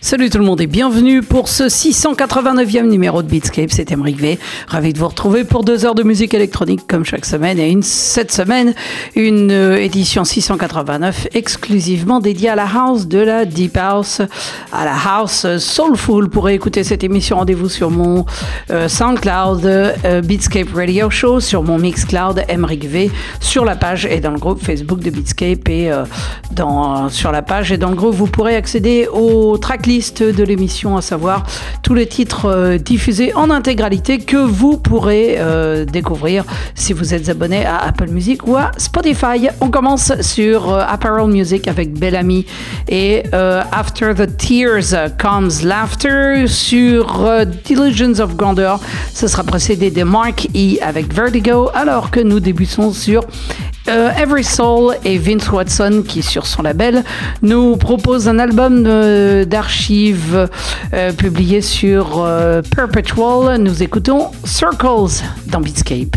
Salut tout le monde et bienvenue pour ce 689e numéro de Beatscape. C'est Emric V. Ravi de vous retrouver pour deux heures de musique électronique comme chaque semaine et une, cette semaine une euh, édition 689 exclusivement dédiée à la house de la deep house, à la house soulful. Pour écouter cette émission, rendez-vous sur mon euh, SoundCloud euh, Beatscape Radio Show, sur mon Mixcloud Emric V, sur la page et dans le groupe Facebook de Beatscape et dans, sur la page et dans le groupe vous pourrez accéder au tracklist de l'émission, à savoir tous les titres euh, diffusés en intégralité que vous pourrez euh, découvrir si vous êtes abonné à Apple Music ou à Spotify. On commence sur euh, Apparel Music avec Bellamy et After the Tears Comes Laughter sur Diligence of Grandeur. Ce sera précédé de Mark E avec Vertigo alors que nous débutons sur euh, Every Soul et Vince Watson, qui sur son label nous propose un album d'archives euh, publié sur euh, Perpetual. Nous écoutons Circles dans Beatscape.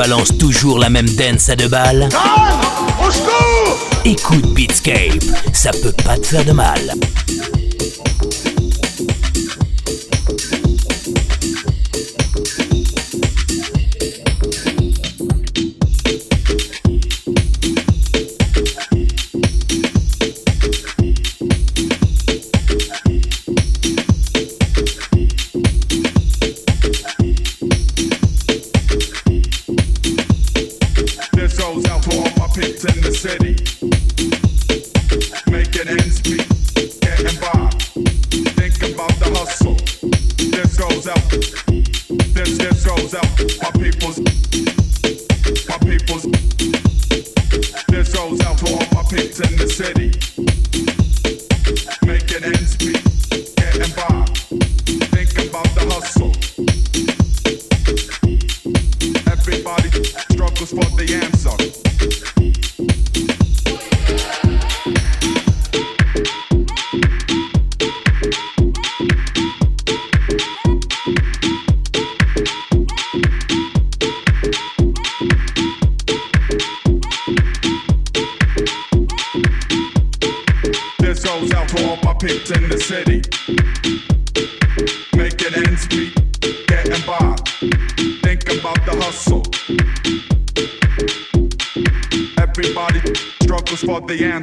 Balance toujours la même dance à deux balles Au secours Écoute Beatscape, ça peut pas te faire de mal.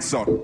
son.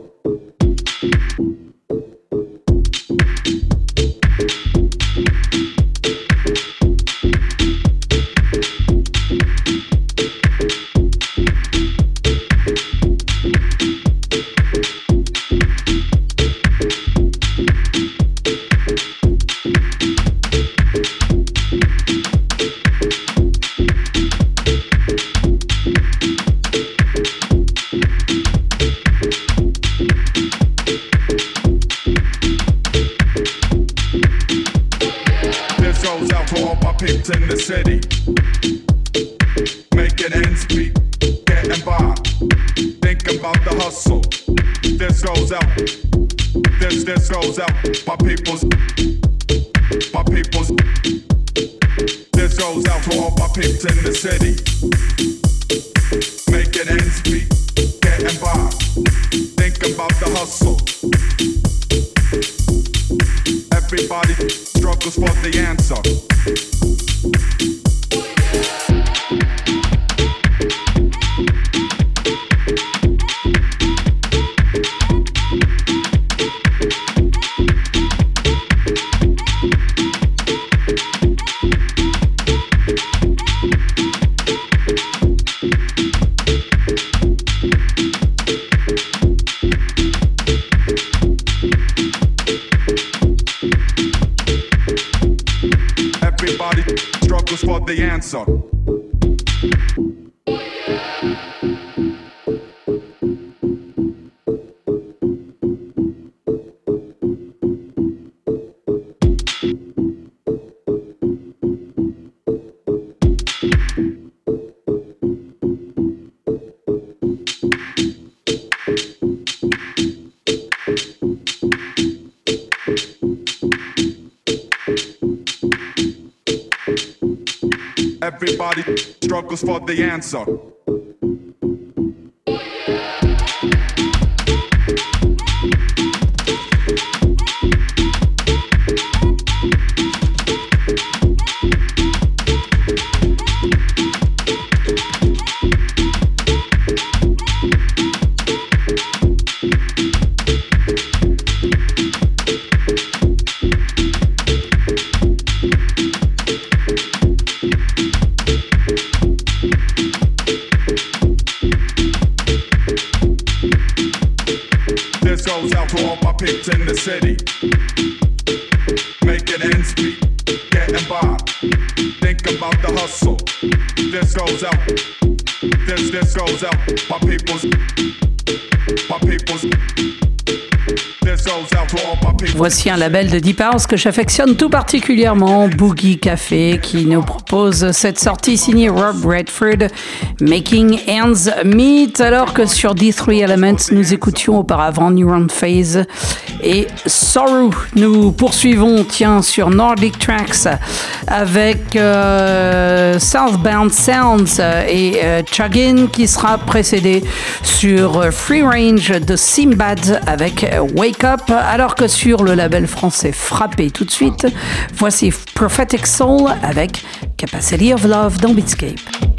Só. the answer. For the answer. Voici un label de Deep House que j'affectionne tout particulièrement, Boogie Café, qui nous propose cette sortie signée Rob Redford, Making Ends Meet, alors que sur D3 Elements, nous écoutions auparavant Neuron Phase et Sorrow. Nous poursuivons, tiens, sur Nordic Tracks avec euh, Southbound Sounds et euh, Chagin qui sera précédé sur Free Range de Simbad avec Wake Up, alors que sur le label français Frappé tout de suite, voici Prophetic Soul avec Capacity of Love dans Beatscape.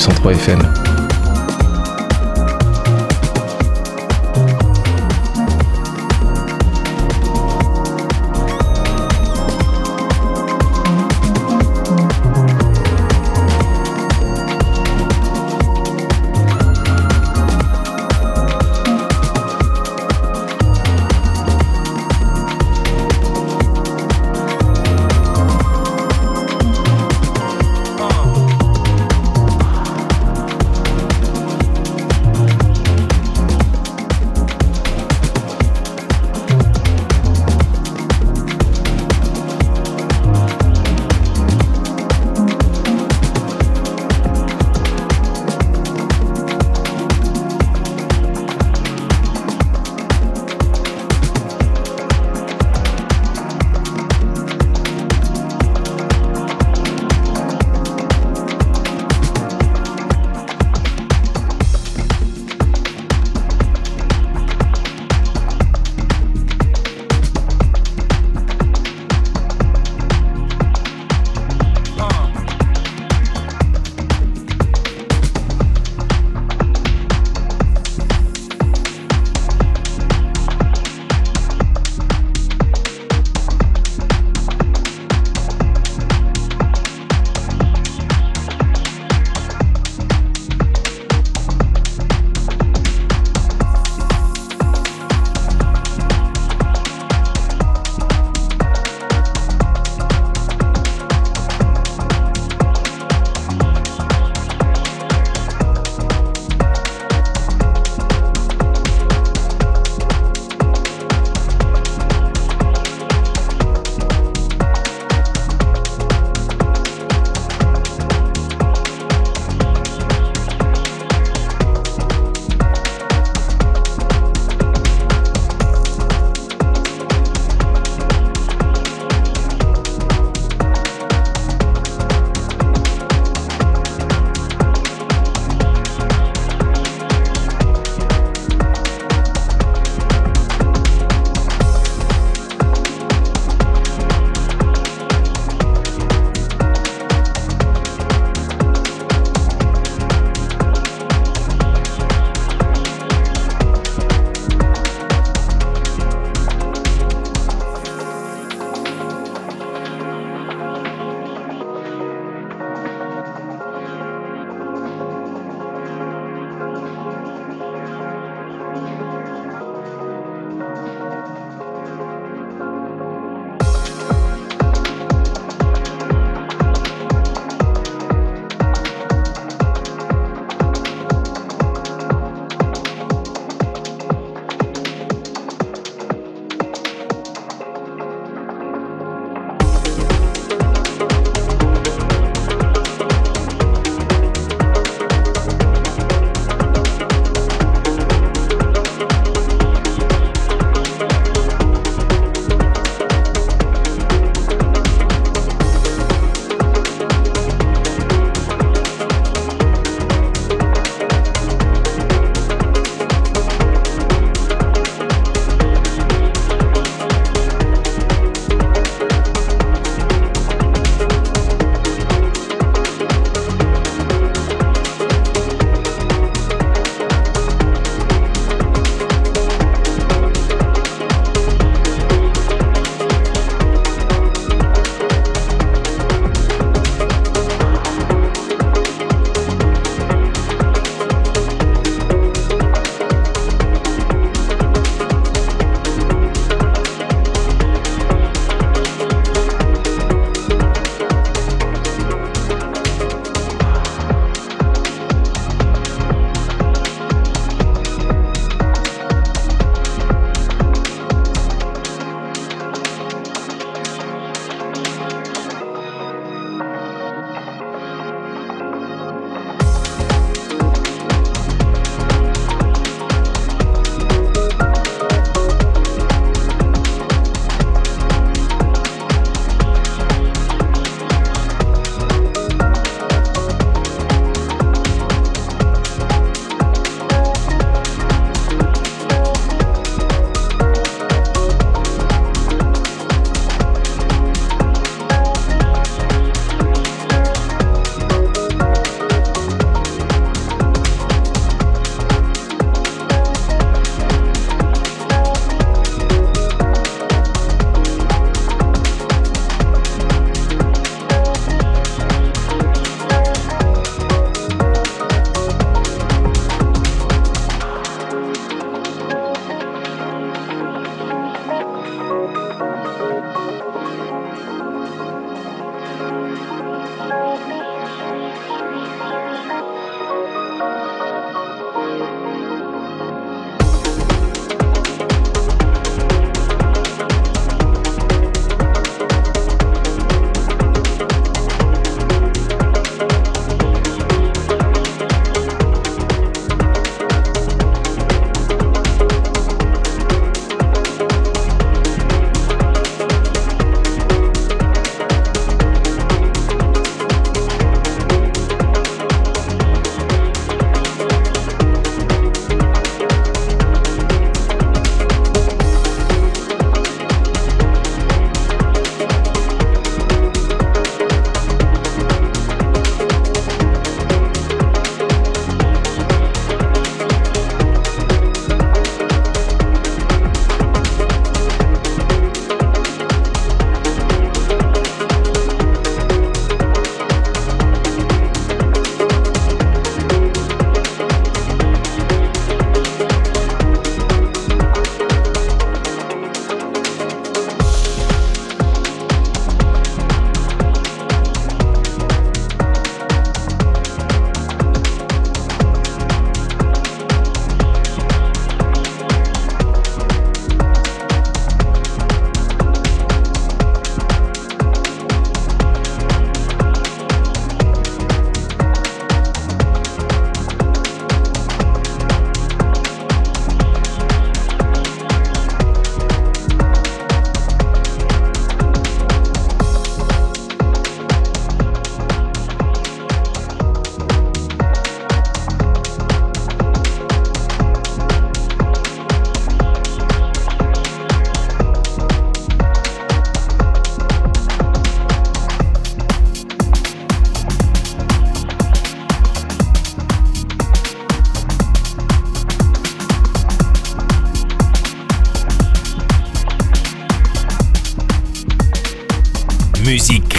103 FM.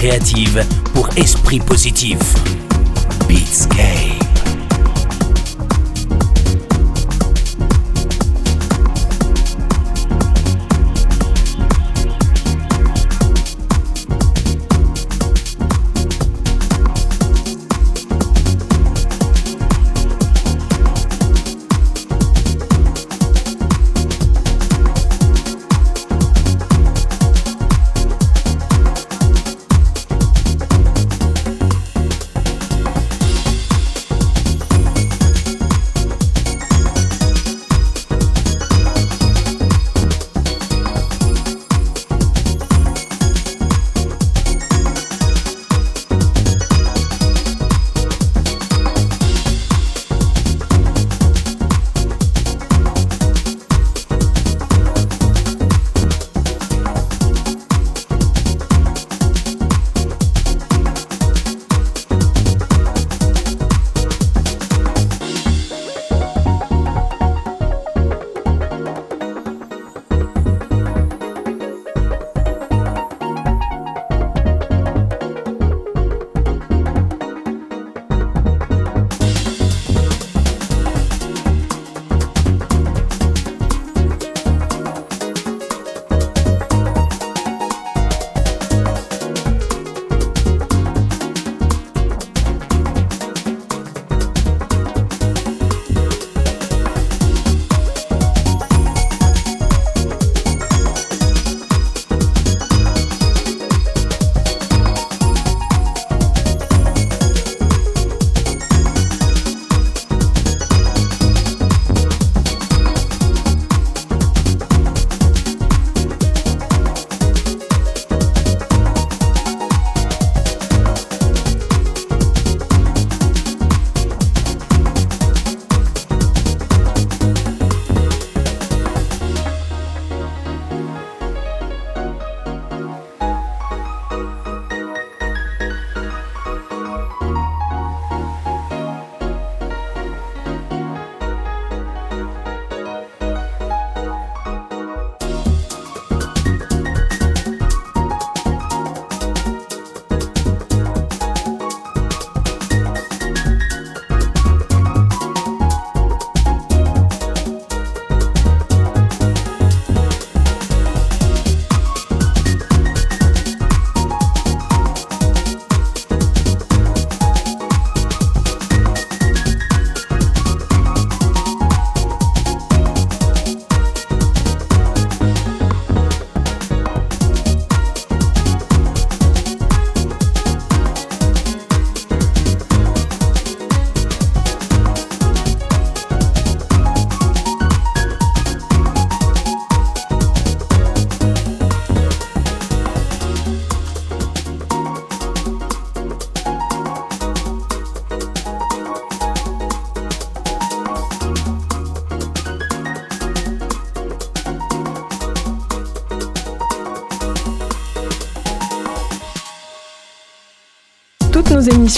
Créative pour esprit positif.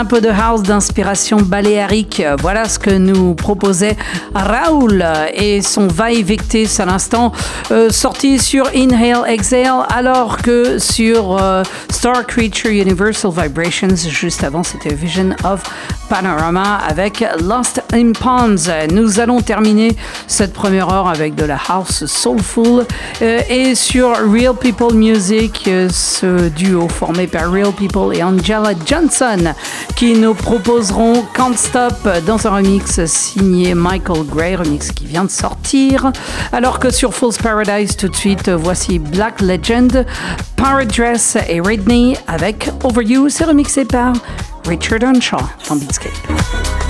un peu de house d'inspiration baléarique. Voilà ce que nous proposait Raoul et son va évicter à l'instant, euh, sorti sur Inhale Exhale, alors que sur euh, Star Creature Universal Vibrations, juste avant, c'était Vision of Panorama avec Lost in Ponds. Nous allons terminer cette première heure avec de la house soulful euh, et sur Real People Music, euh, ce duo formé par Real People et Angela Johnson qui nous proposeront Can't Stop dans un remix signé Michael Gray, remix qui vient de sortir. Alors que sur Fool's Paradise, tout de suite, voici Black Legend, Paradress et Redney avec Over You. C'est remixé par Richard Earnshaw dans Beatscape.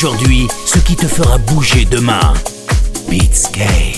Aujourd'hui ce qui te fera bouger demain. Beatscape.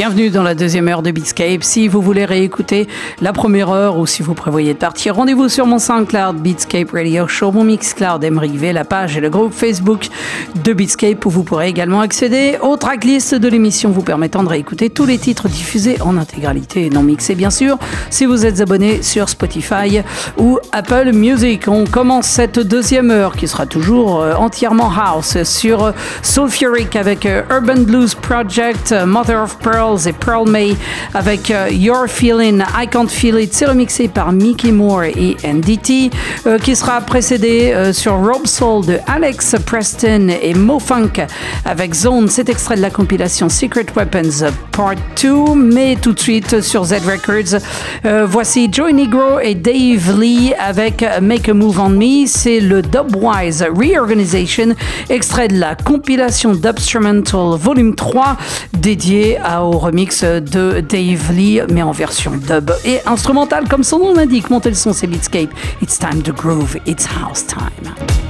Bienvenue dans la deuxième heure de Beatscape. Si vous voulez réécouter la première heure ou si vous prévoyez de partir, rendez-vous sur mon SoundCloud Beatscape Radio Show, mon Mixcloud Emery V, la page et le groupe Facebook de Beatscape où vous pourrez également accéder aux tracklists de l'émission vous permettant de réécouter tous les titres diffusés en intégralité et non mixés bien sûr si vous êtes abonné sur Spotify ou Apple Music. On commence cette deuxième heure qui sera toujours euh, entièrement house sur Soulfuric avec euh, Urban Blues Project, Mother of Pearl et Pearl May avec euh, Your Feeling, I Can't Feel It. C'est remixé par Mickey Moore et NDT, euh, qui sera précédé euh, sur Rob Soul de Alex Preston et Mo Funk avec Zone. C'est extrait de la compilation Secret Weapons Part 2, mais tout de suite sur Z Records. voici Joey Negro et Dave Lee avec Make a Move on Me. C'est le Dubwise Reorganization, extrait de la compilation Dubstrumental Volume 3 dédié au remix de Dave Lee, mais en version dub et instrumentale, comme son nom l'indique. Montez le son, c'est Beatscape. It's time to groove, it's house time.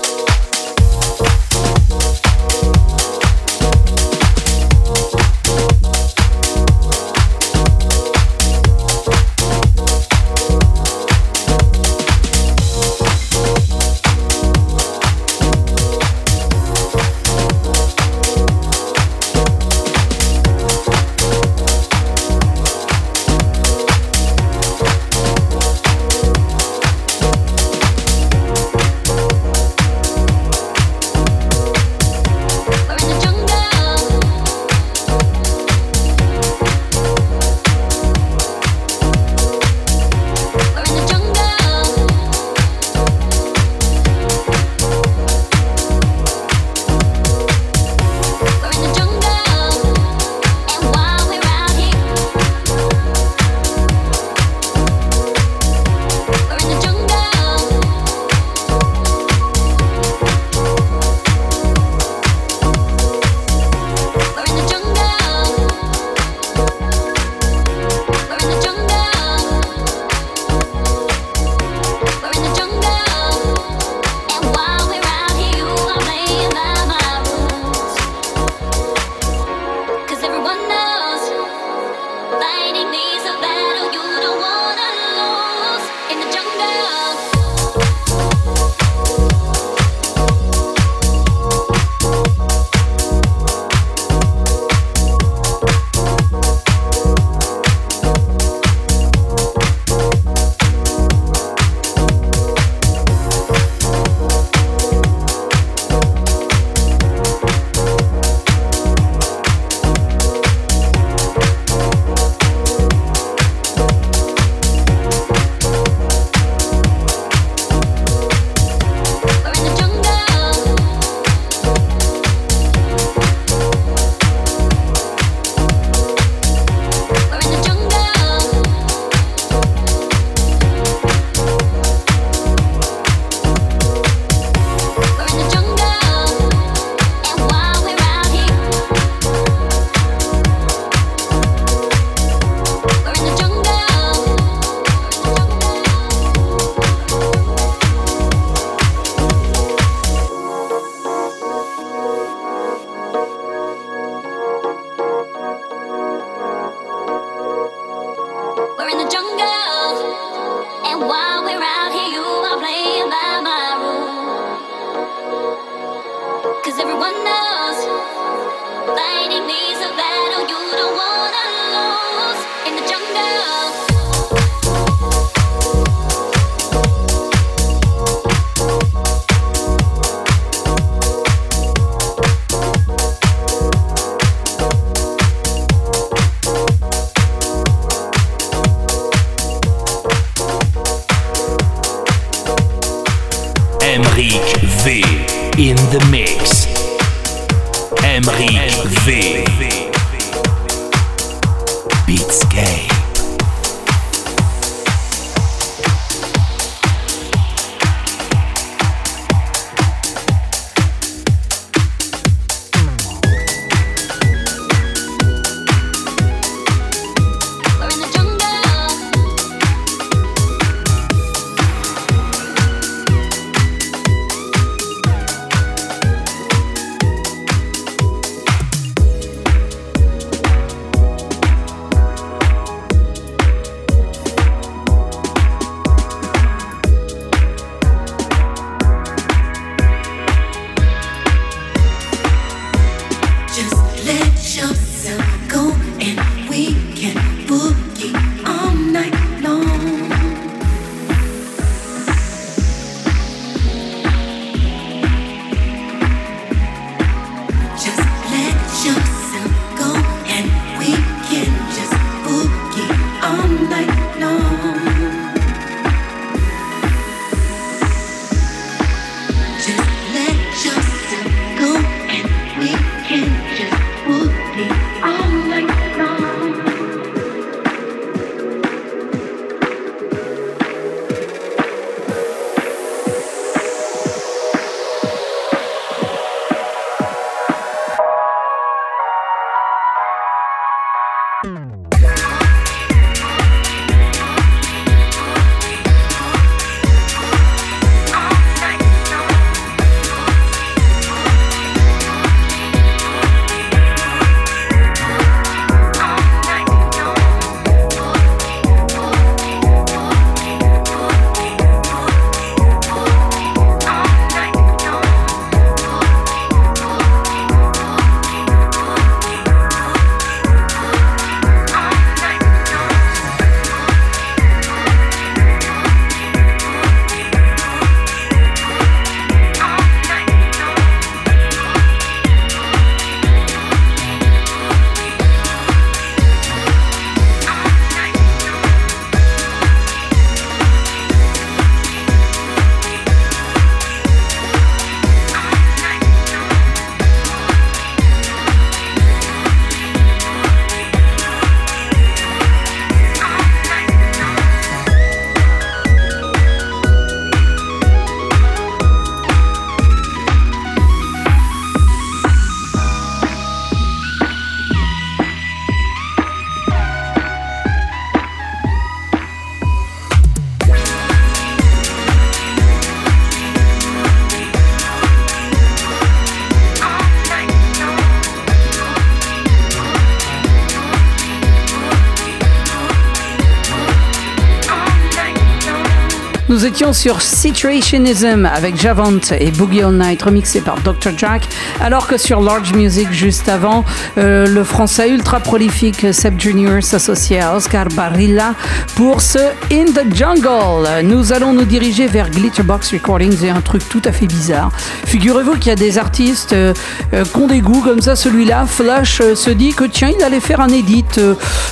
Nous étions sur Situationism avec Javant et Boogie All Night remixé par Dr. Jack, alors que sur Large Music juste avant, euh, le français ultra prolifique Seb Junior s'associait à Oscar Barilla pour ce In the Jungle. Nous allons nous diriger vers Glitterbox Recordings et un truc tout à fait bizarre. Figurez-vous qu'il y a des artistes euh, euh, qui ont des goûts comme ça. Celui-là, Flash, se dit que tiens, il allait faire un edit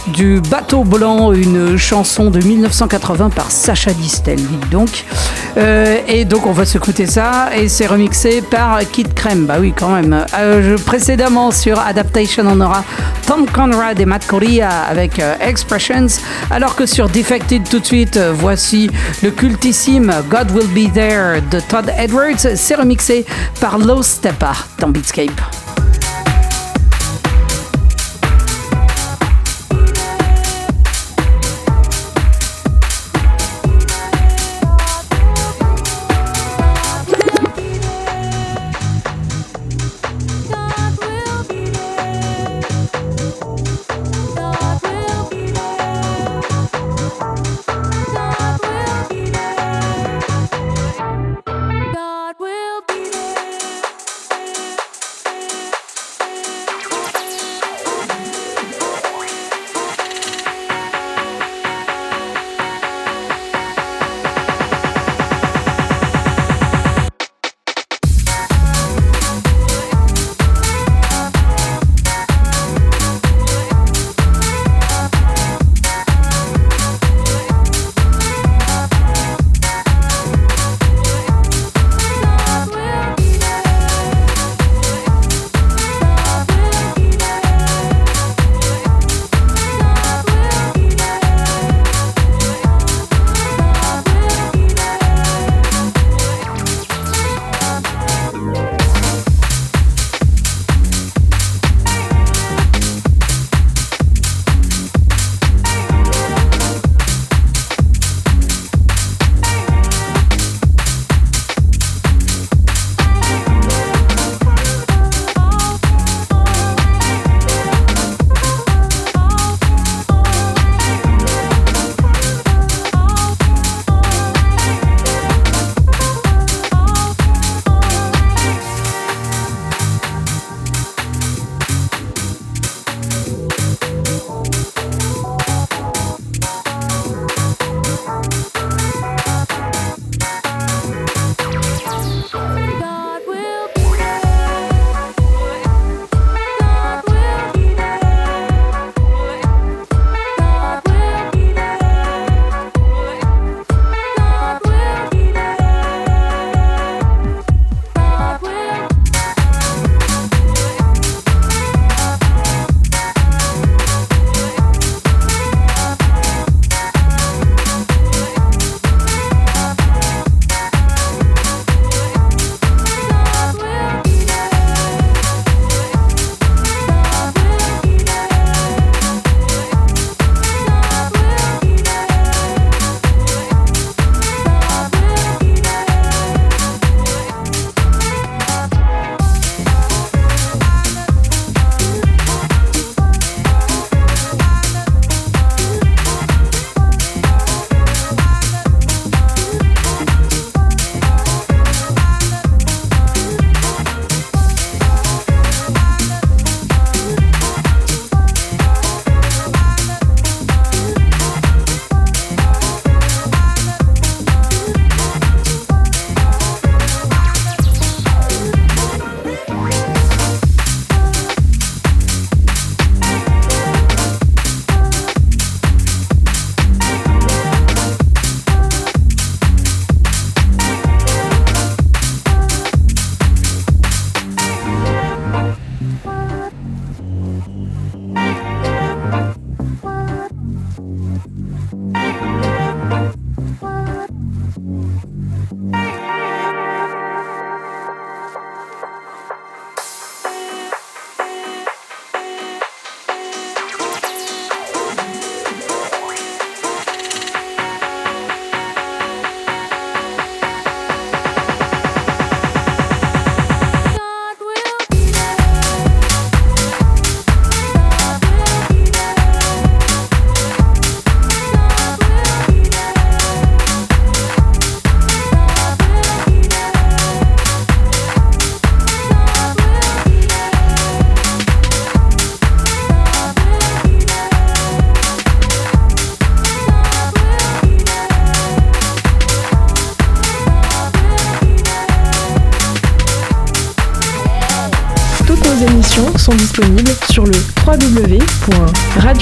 du Bateau Blanc, une chanson de 1980 par Sacha Distel, Euh, et donc on va s'écouter ça et c'est remixé par Kid Crème. Bah oui quand même. Euh, précédemment sur Adaptation on aura Tom Conrad et Matt Correa avec euh, Expressions, alors que sur Defected tout de suite voici le cultissime God Will Be There de Todd Edwards. C'est remixé par Low Steppa dans Beatscape.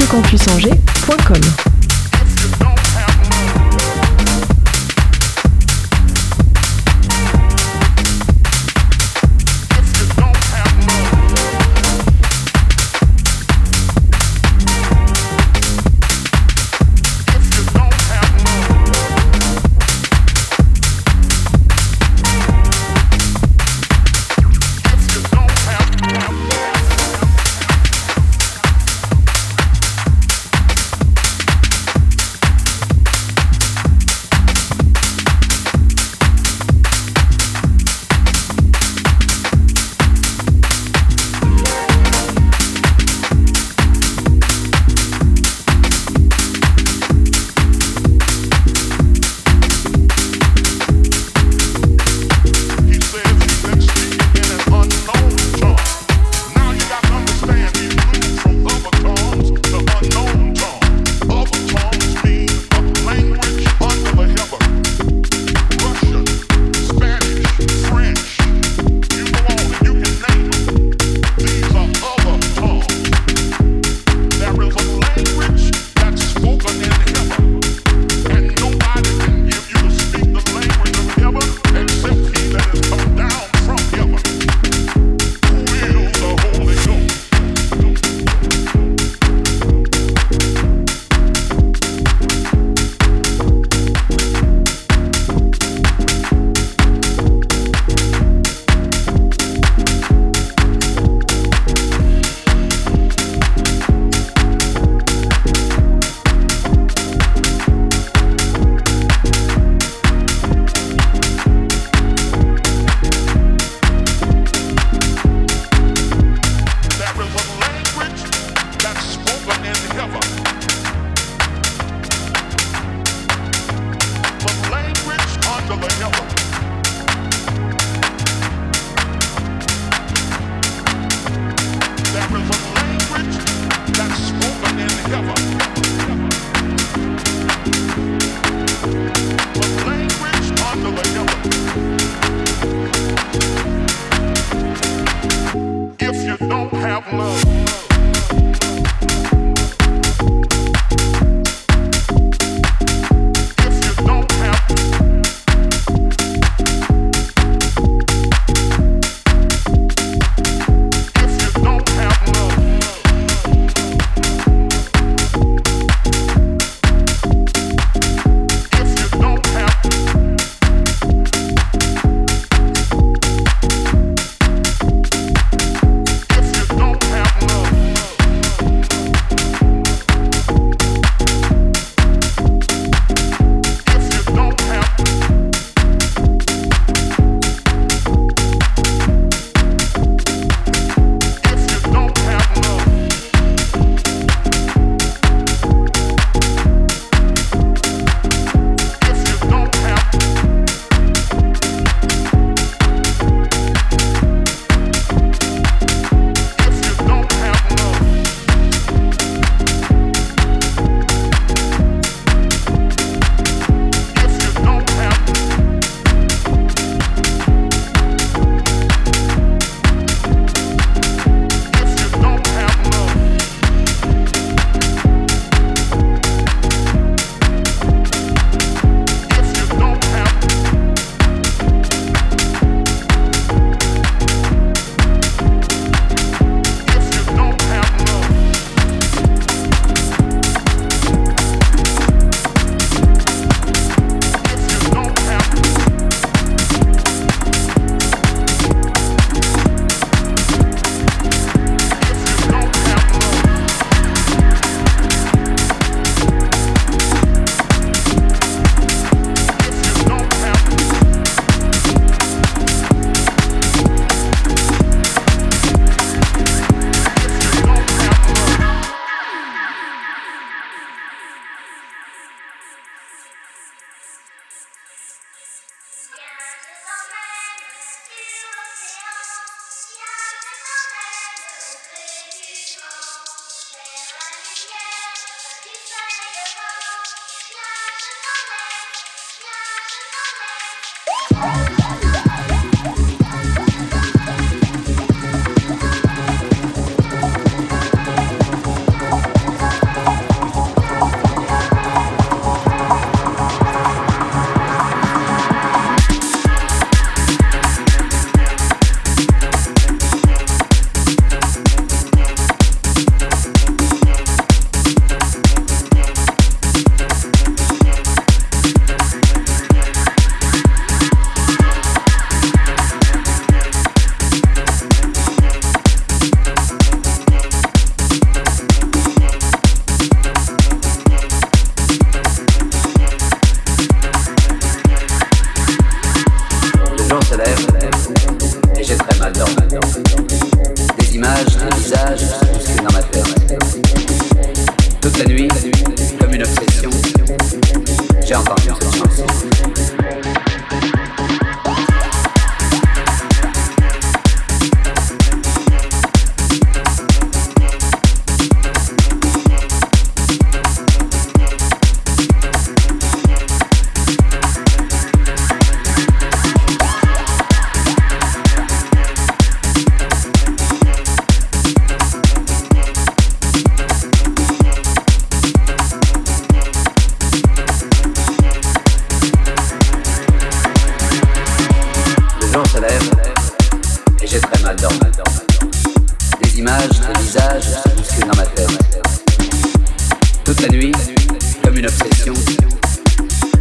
www.radiocampusangers.com.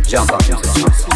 这样子，这样子，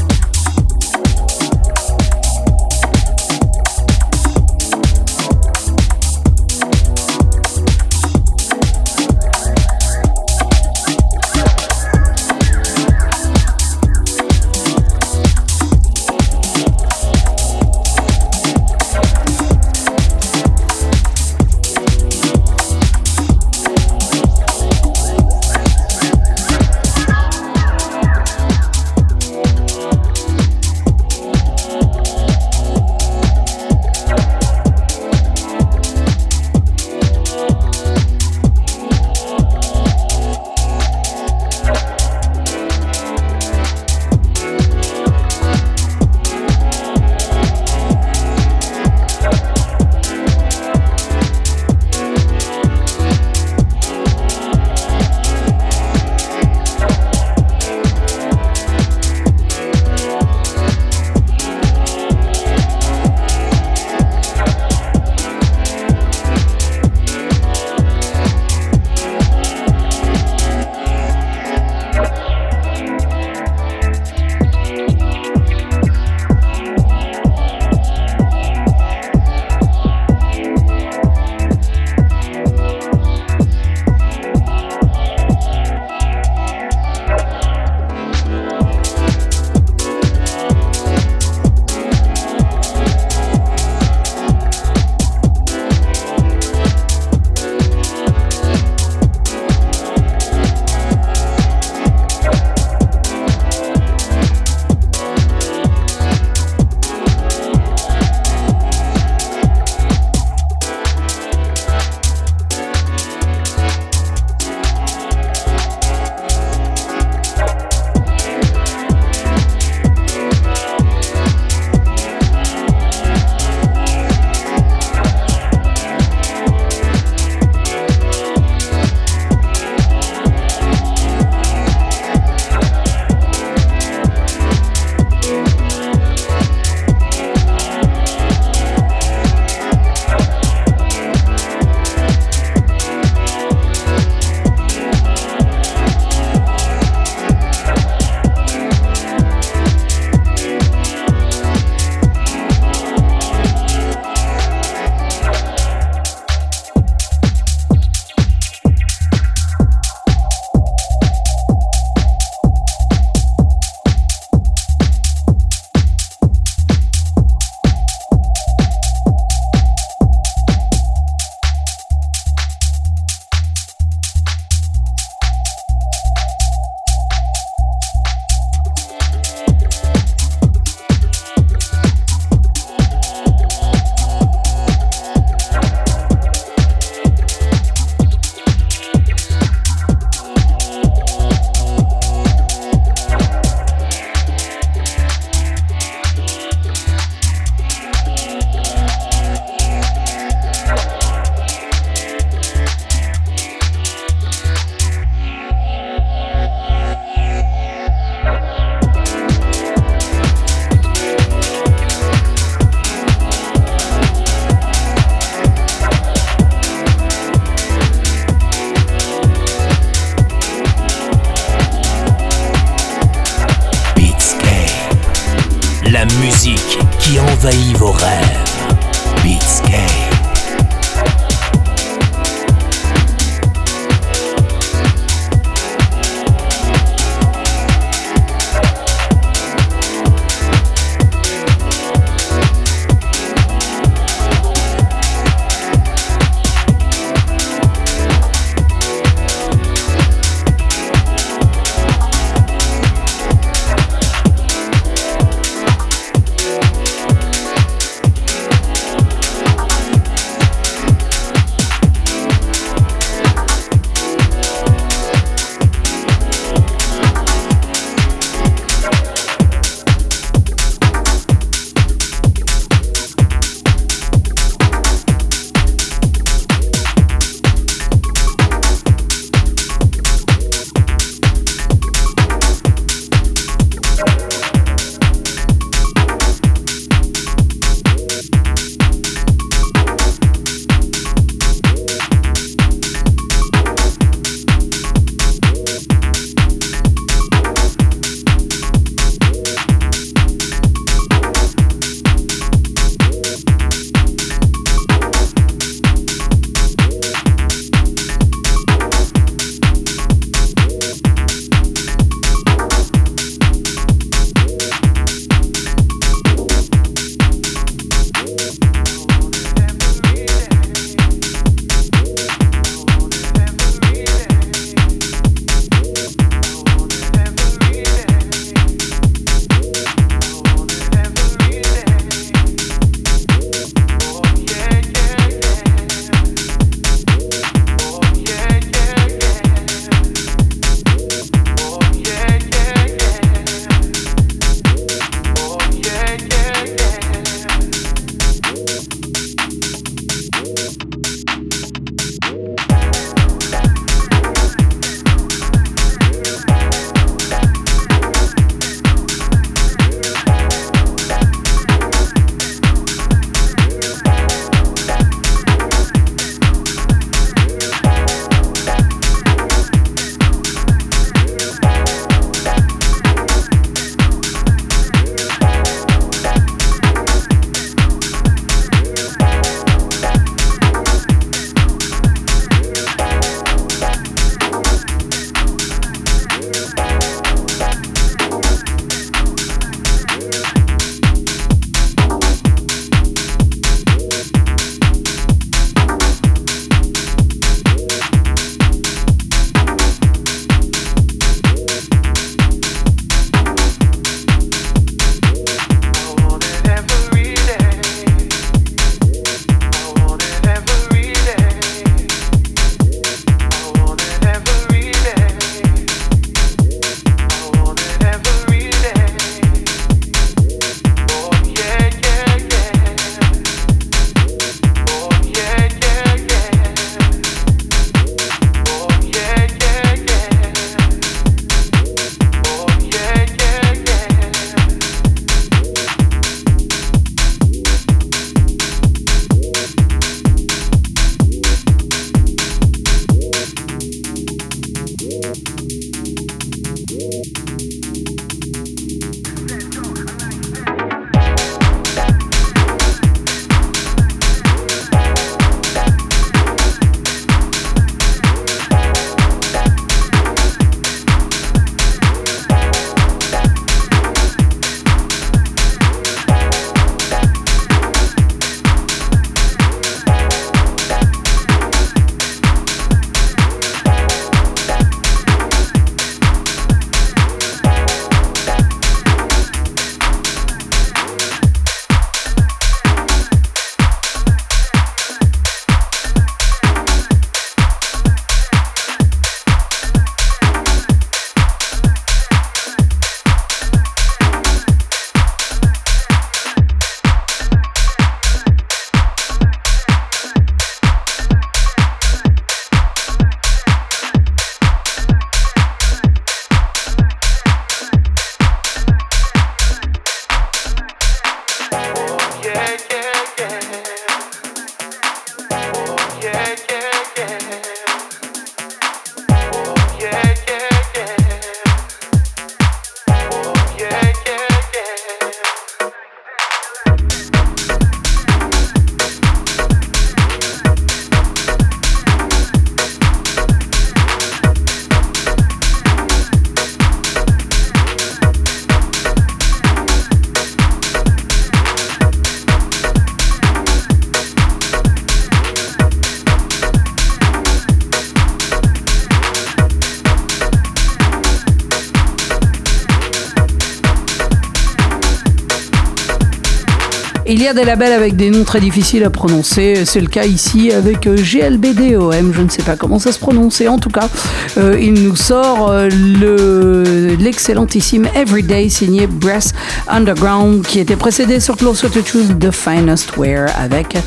Des labels avec des noms très difficiles à prononcer. C'est le cas ici avec euh, GLBDOM. Je ne sais pas comment ça se prononce. En tout cas, euh, il nous sort euh, le, l'excellentissime Everyday signé Brass Underground qui était précédé sur Closer to Truth The Finest Wear avec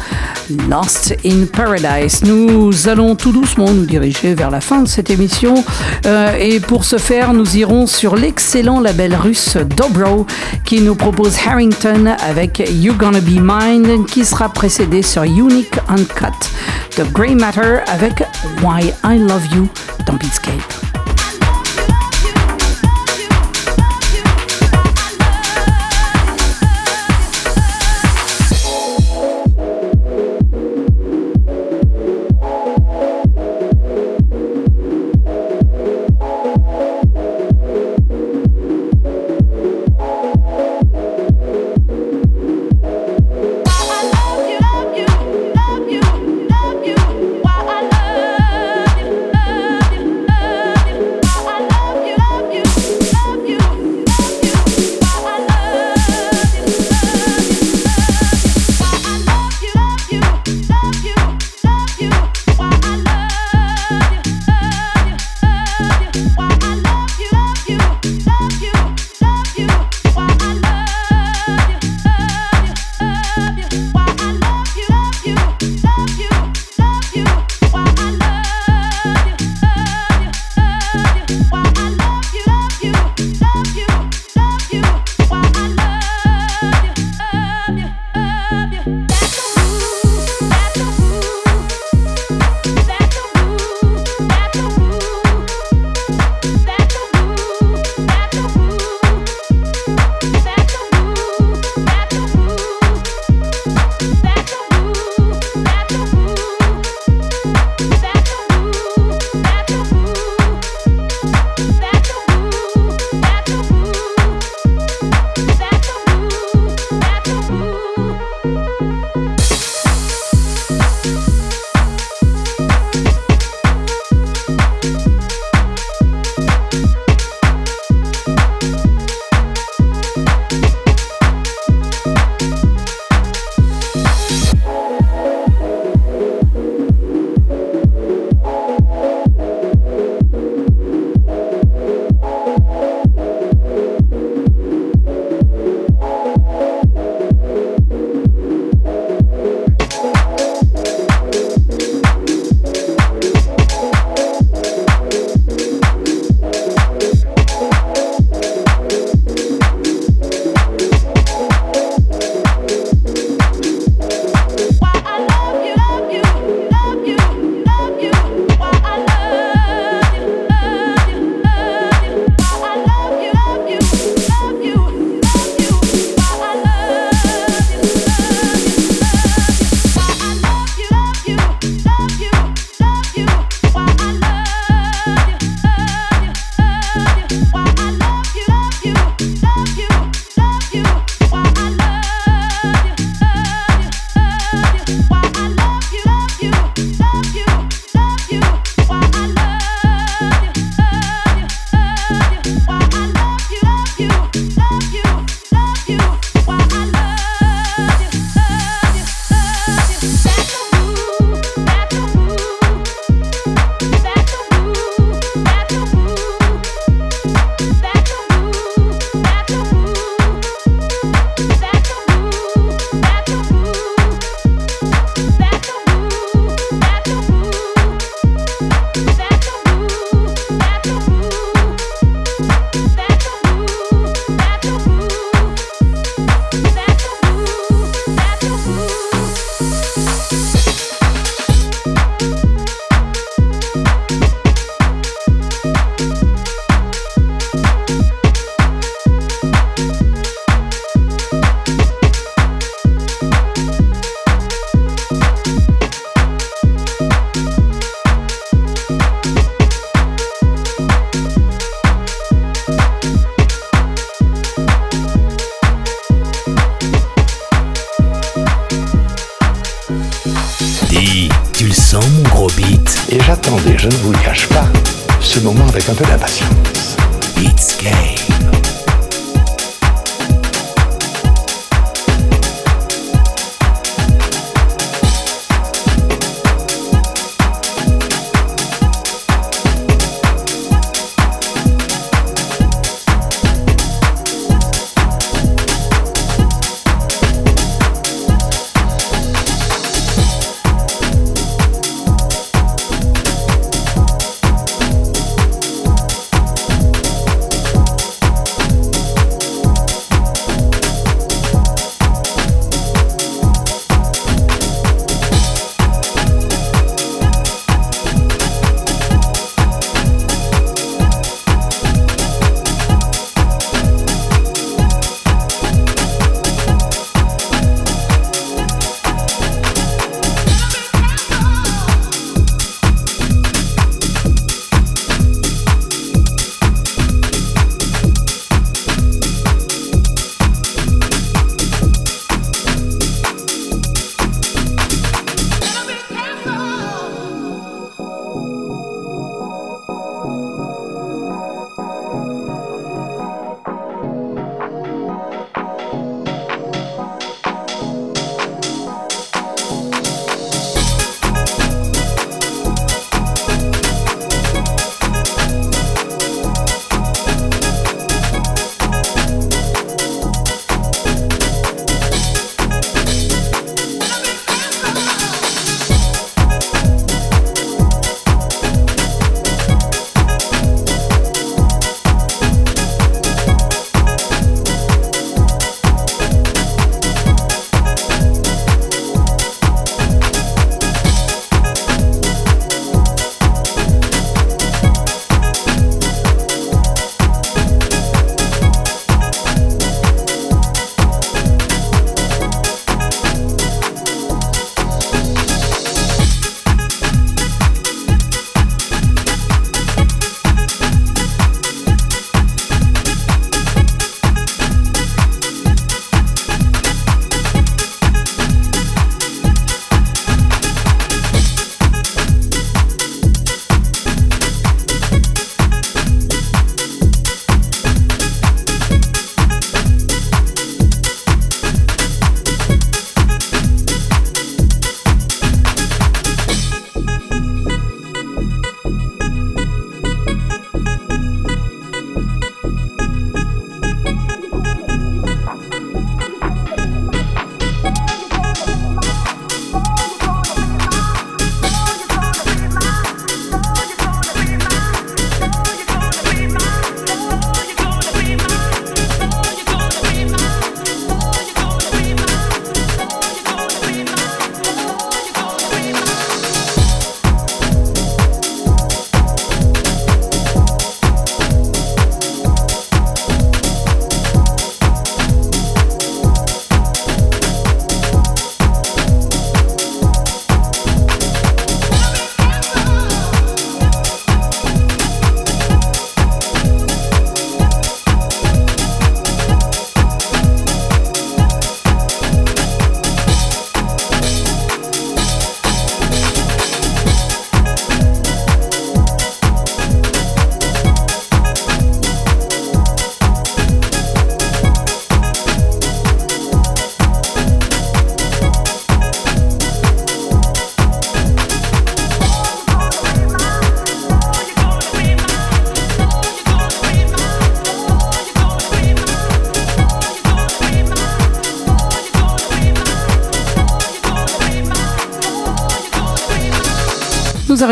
Lost in Paradise. Nous allons tout doucement nous diriger vers la fin de cette émission. et pour ce faire, nous irons sur l'excellent label russe Dobro qui nous propose Harrington avec You're Gonna Be Mine qui sera précédé sur Unique Uncut de Grey Matter avec Why I Love You dans Beatscape.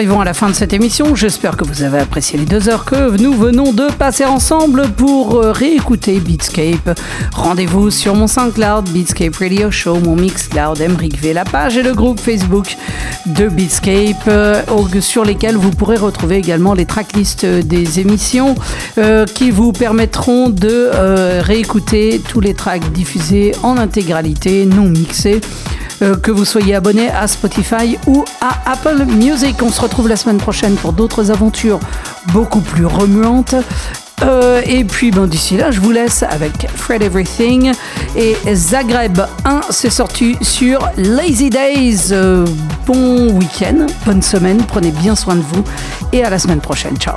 Arrivons à la fin de cette émission. J'espère que vous avez apprécié les deux heures que nous venons de passer ensemble pour euh, réécouter Beatscape. Rendez-vous sur mon SoundCloud, Beatscape Radio Show, mon Mixcloud, Emric V, la page et le groupe Facebook de Beatscape, euh, sur lesquels vous pourrez retrouver également les tracklists des émissions euh, qui vous permettront de réécouter tous les tracks diffusés en intégralité, non mixés. Euh, que vous soyez abonné à Spotify ou à Apple Music. On se retrouve la semaine prochaine pour d'autres aventures beaucoup plus remuantes. Euh, et puis ben, d'ici là, je vous laisse avec Fred Everything et Zagreb 1. C'est sorti sur Lazy Days. Euh, bon week-end, bonne semaine, prenez bien soin de vous et à la semaine prochaine. Ciao.